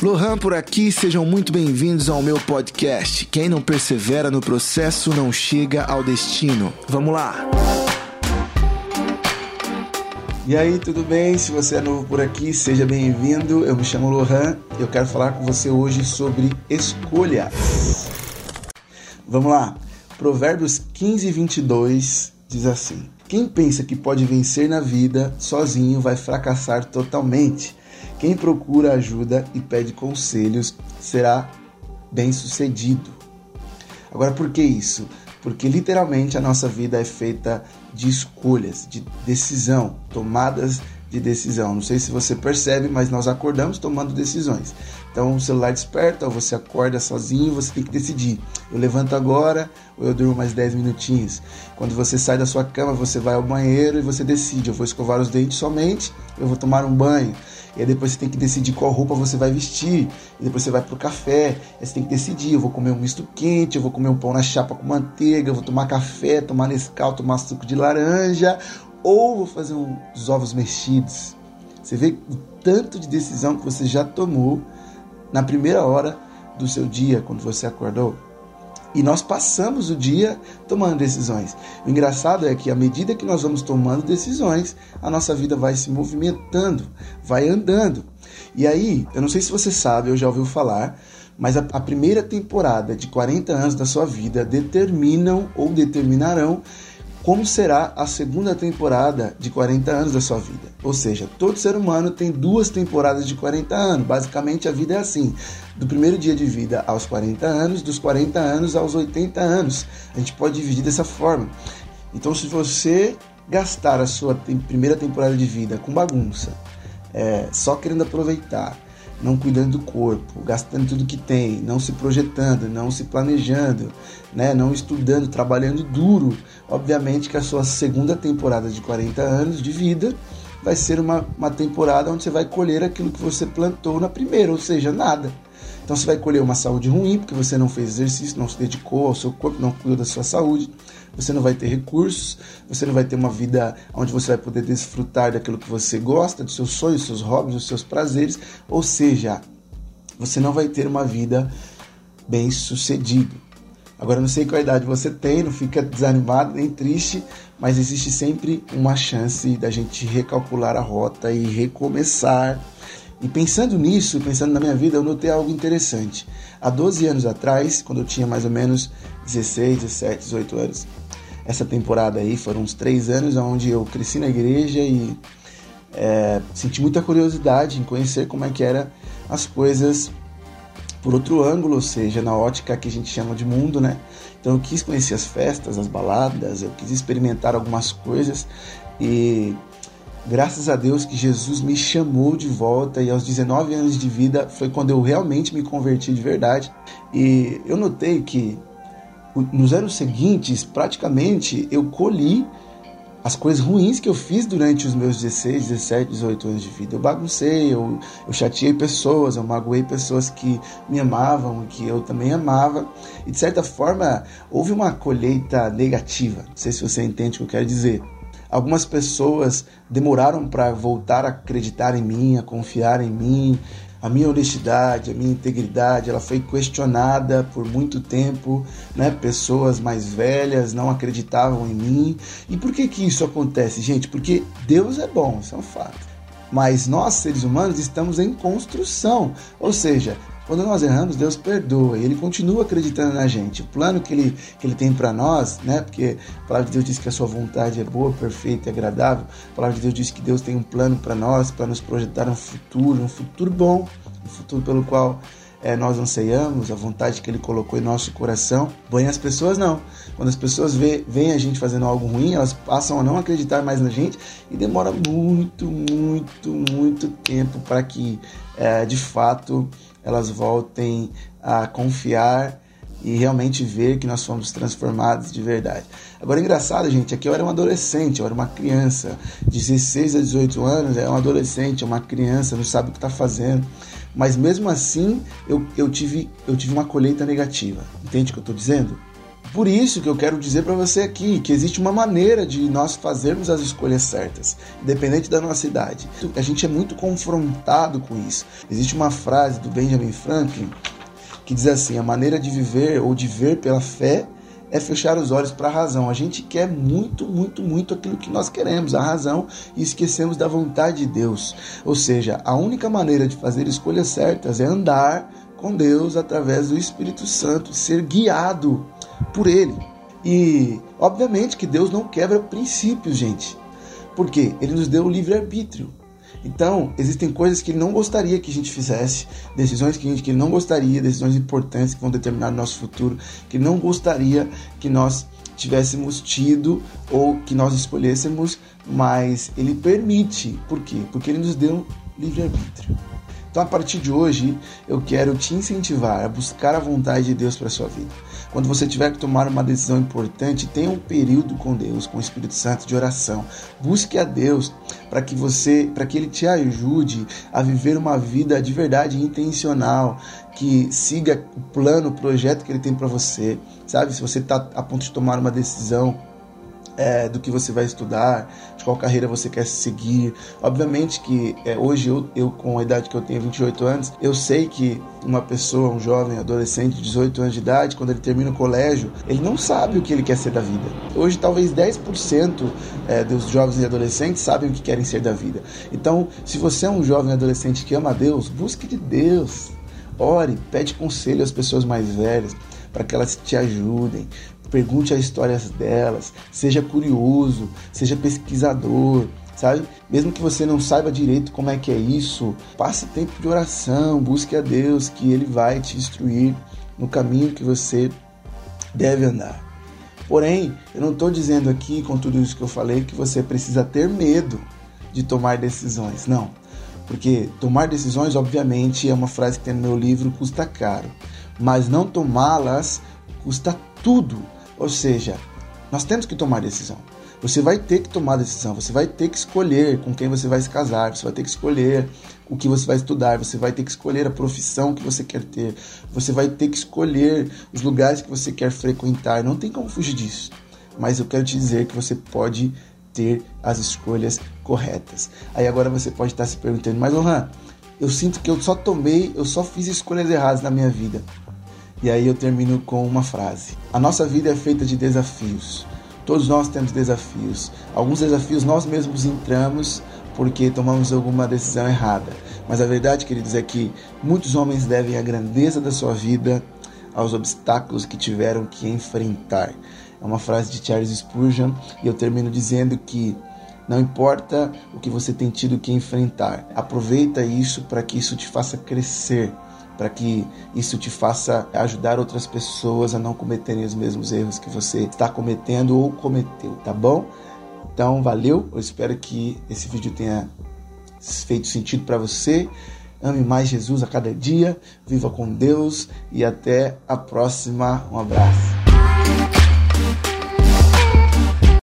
Lohan por aqui, sejam muito bem-vindos ao meu podcast. Quem não persevera no processo não chega ao destino. Vamos lá! E aí, tudo bem? Se você é novo por aqui, seja bem-vindo. Eu me chamo Lohan e eu quero falar com você hoje sobre escolhas. Vamos lá. Provérbios 15, 22 diz assim: Quem pensa que pode vencer na vida sozinho vai fracassar totalmente. Quem procura ajuda e pede conselhos será bem-sucedido. Agora, por que isso? Porque literalmente a nossa vida é feita de escolhas, de decisão, tomadas de decisão. Não sei se você percebe, mas nós acordamos tomando decisões. Então o celular desperta, você acorda sozinho, você tem que decidir. Eu levanto agora ou eu durmo mais 10 minutinhos. Quando você sai da sua cama, você vai ao banheiro e você decide, eu vou escovar os dentes somente, eu vou tomar um banho. E aí depois você tem que decidir qual roupa você vai vestir. E depois você vai pro café. Aí você tem que decidir, eu vou comer um misto quente, eu vou comer um pão na chapa com manteiga, eu vou tomar café, tomar Nescau, tomar suco de laranja, ou vou fazer uns ovos mexidos. Você vê o tanto de decisão que você já tomou na primeira hora do seu dia, quando você acordou. E nós passamos o dia tomando decisões. O engraçado é que à medida que nós vamos tomando decisões, a nossa vida vai se movimentando, vai andando. E aí, eu não sei se você sabe, eu já ouviu falar, mas a, a primeira temporada de 40 anos da sua vida determinam ou determinarão como será a segunda temporada de 40 anos da sua vida. Ou seja, todo ser humano tem duas temporadas de 40 anos. Basicamente, a vida é assim: do primeiro dia de vida aos 40 anos, dos 40 anos aos 80 anos. A gente pode dividir dessa forma. Então, se você gastar a sua primeira temporada de vida com bagunça, é, só querendo aproveitar, não cuidando do corpo, gastando tudo que tem, não se projetando, não se planejando, né, não estudando, trabalhando duro, obviamente que a sua segunda temporada de 40 anos de vida vai ser uma, uma temporada onde você vai colher aquilo que você plantou na primeira, ou seja, nada. Então você vai colher uma saúde ruim, porque você não fez exercício, não se dedicou ao seu corpo, não cuidou da sua saúde você não vai ter recursos, você não vai ter uma vida onde você vai poder desfrutar daquilo que você gosta, dos seus sonhos, dos seus hobbies, dos seus prazeres, ou seja, você não vai ter uma vida bem sucedida. Agora, não sei qual idade você tem, não fica desanimado nem triste, mas existe sempre uma chance da gente recalcular a rota e recomeçar. E pensando nisso, pensando na minha vida, eu notei algo interessante. Há 12 anos atrás, quando eu tinha mais ou menos 16, 17, 18 anos, essa temporada aí foram uns três anos onde eu cresci na igreja e é, senti muita curiosidade em conhecer como é que eram as coisas por outro ângulo, ou seja, na ótica que a gente chama de mundo, né? Então eu quis conhecer as festas, as baladas, eu quis experimentar algumas coisas e graças a Deus que Jesus me chamou de volta e aos 19 anos de vida foi quando eu realmente me converti de verdade. E eu notei que nos anos seguintes, praticamente, eu colhi as coisas ruins que eu fiz durante os meus 16, 17, 18 anos de vida. Eu baguncei, eu, eu chateei pessoas, eu magoei pessoas que me amavam, que eu também amava. E de certa forma, houve uma colheita negativa. Não sei se você entende o que eu quero dizer. Algumas pessoas demoraram para voltar a acreditar em mim, a confiar em mim, a minha honestidade, a minha integridade, ela foi questionada por muito tempo, né? Pessoas mais velhas não acreditavam em mim. E por que que isso acontece, gente? Porque Deus é bom, isso é um fato. Mas nós, seres humanos, estamos em construção. Ou seja, quando nós erramos, Deus perdoa e Ele continua acreditando na gente. O plano que Ele, que ele tem para nós, né? Porque a palavra de Deus diz que a Sua vontade é boa, perfeita e agradável. A palavra de Deus diz que Deus tem um plano para nós, para nos projetar um futuro, um futuro bom, um futuro pelo qual é, nós anseiamos, a vontade que Ele colocou em nosso coração. Porém, as pessoas não. Quando as pessoas veem a gente fazendo algo ruim, elas passam a não acreditar mais na gente e demora muito, muito, muito tempo para que, é, de fato, elas voltem a confiar e realmente ver que nós fomos transformados de verdade. Agora, engraçado, gente, aqui eu era um adolescente, eu era uma criança, de 16 a 18 anos, é um adolescente, é uma criança, não sabe o que está fazendo. Mas mesmo assim, eu, eu, tive, eu tive uma colheita negativa. Entende o que eu estou dizendo? Por isso que eu quero dizer para você aqui que existe uma maneira de nós fazermos as escolhas certas, independente da nossa idade. A gente é muito confrontado com isso. Existe uma frase do Benjamin Franklin que diz assim: a maneira de viver ou de ver pela fé é fechar os olhos para a razão. A gente quer muito, muito, muito aquilo que nós queremos, a razão, e esquecemos da vontade de Deus. Ou seja, a única maneira de fazer escolhas certas é andar com Deus através do Espírito Santo, ser guiado por Ele. E, obviamente, que Deus não quebra princípios, gente. Porque Ele nos deu o livre-arbítrio. Então, existem coisas que ele não gostaria que a gente fizesse, decisões que, gente, que ele não gostaria, decisões importantes que vão determinar o nosso futuro, que ele não gostaria que nós tivéssemos tido ou que nós escolhêssemos, mas ele permite. Por quê? Porque ele nos deu livre-arbítrio. Então, a partir de hoje, eu quero te incentivar a buscar a vontade de Deus para sua vida. Quando você tiver que tomar uma decisão importante, tenha um período com Deus, com o Espírito Santo de oração. Busque a Deus para que você, para que ele te ajude a viver uma vida de verdade intencional, que siga o plano, o projeto que ele tem para você. Sabe, se você está a ponto de tomar uma decisão, é, do que você vai estudar, de qual carreira você quer seguir. Obviamente que é, hoje eu, eu, com a idade que eu tenho, 28 anos, eu sei que uma pessoa, um jovem, adolescente de 18 anos de idade, quando ele termina o colégio, ele não sabe o que ele quer ser da vida. Hoje talvez 10% é, dos jovens e adolescentes sabem o que querem ser da vida. Então, se você é um jovem adolescente que ama Deus, busque de Deus. Ore, pede conselho às pessoas mais velhas para que elas te ajudem, pergunte as histórias delas, seja curioso, seja pesquisador, sabe? Mesmo que você não saiba direito como é que é isso, passe tempo de oração, busque a Deus, que Ele vai te instruir no caminho que você deve andar. Porém, eu não estou dizendo aqui, com tudo isso que eu falei, que você precisa ter medo de tomar decisões. Não. Porque tomar decisões, obviamente, é uma frase que tem no meu livro, custa caro. Mas não tomá-las custa tudo. Ou seja, nós temos que tomar decisão. Você vai ter que tomar decisão, você vai ter que escolher com quem você vai se casar, você vai ter que escolher o que você vai estudar, você vai ter que escolher a profissão que você quer ter, você vai ter que escolher os lugares que você quer frequentar. Não tem como fugir disso. Mas eu quero te dizer que você pode ter as escolhas corretas. Aí agora você pode estar se perguntando, mas Lohan, eu sinto que eu só tomei, eu só fiz escolhas erradas na minha vida. E aí eu termino com uma frase: A nossa vida é feita de desafios. Todos nós temos desafios. Alguns desafios nós mesmos entramos porque tomamos alguma decisão errada. Mas a verdade, queridos, é que muitos homens devem a grandeza da sua vida aos obstáculos que tiveram que enfrentar. É uma frase de Charles Spurgeon e eu termino dizendo que não importa o que você tem tido que enfrentar, aproveita isso para que isso te faça crescer para que isso te faça ajudar outras pessoas a não cometerem os mesmos erros que você está cometendo ou cometeu, tá bom? Então, valeu. Eu espero que esse vídeo tenha feito sentido para você. Ame mais Jesus a cada dia, viva com Deus e até a próxima. Um abraço.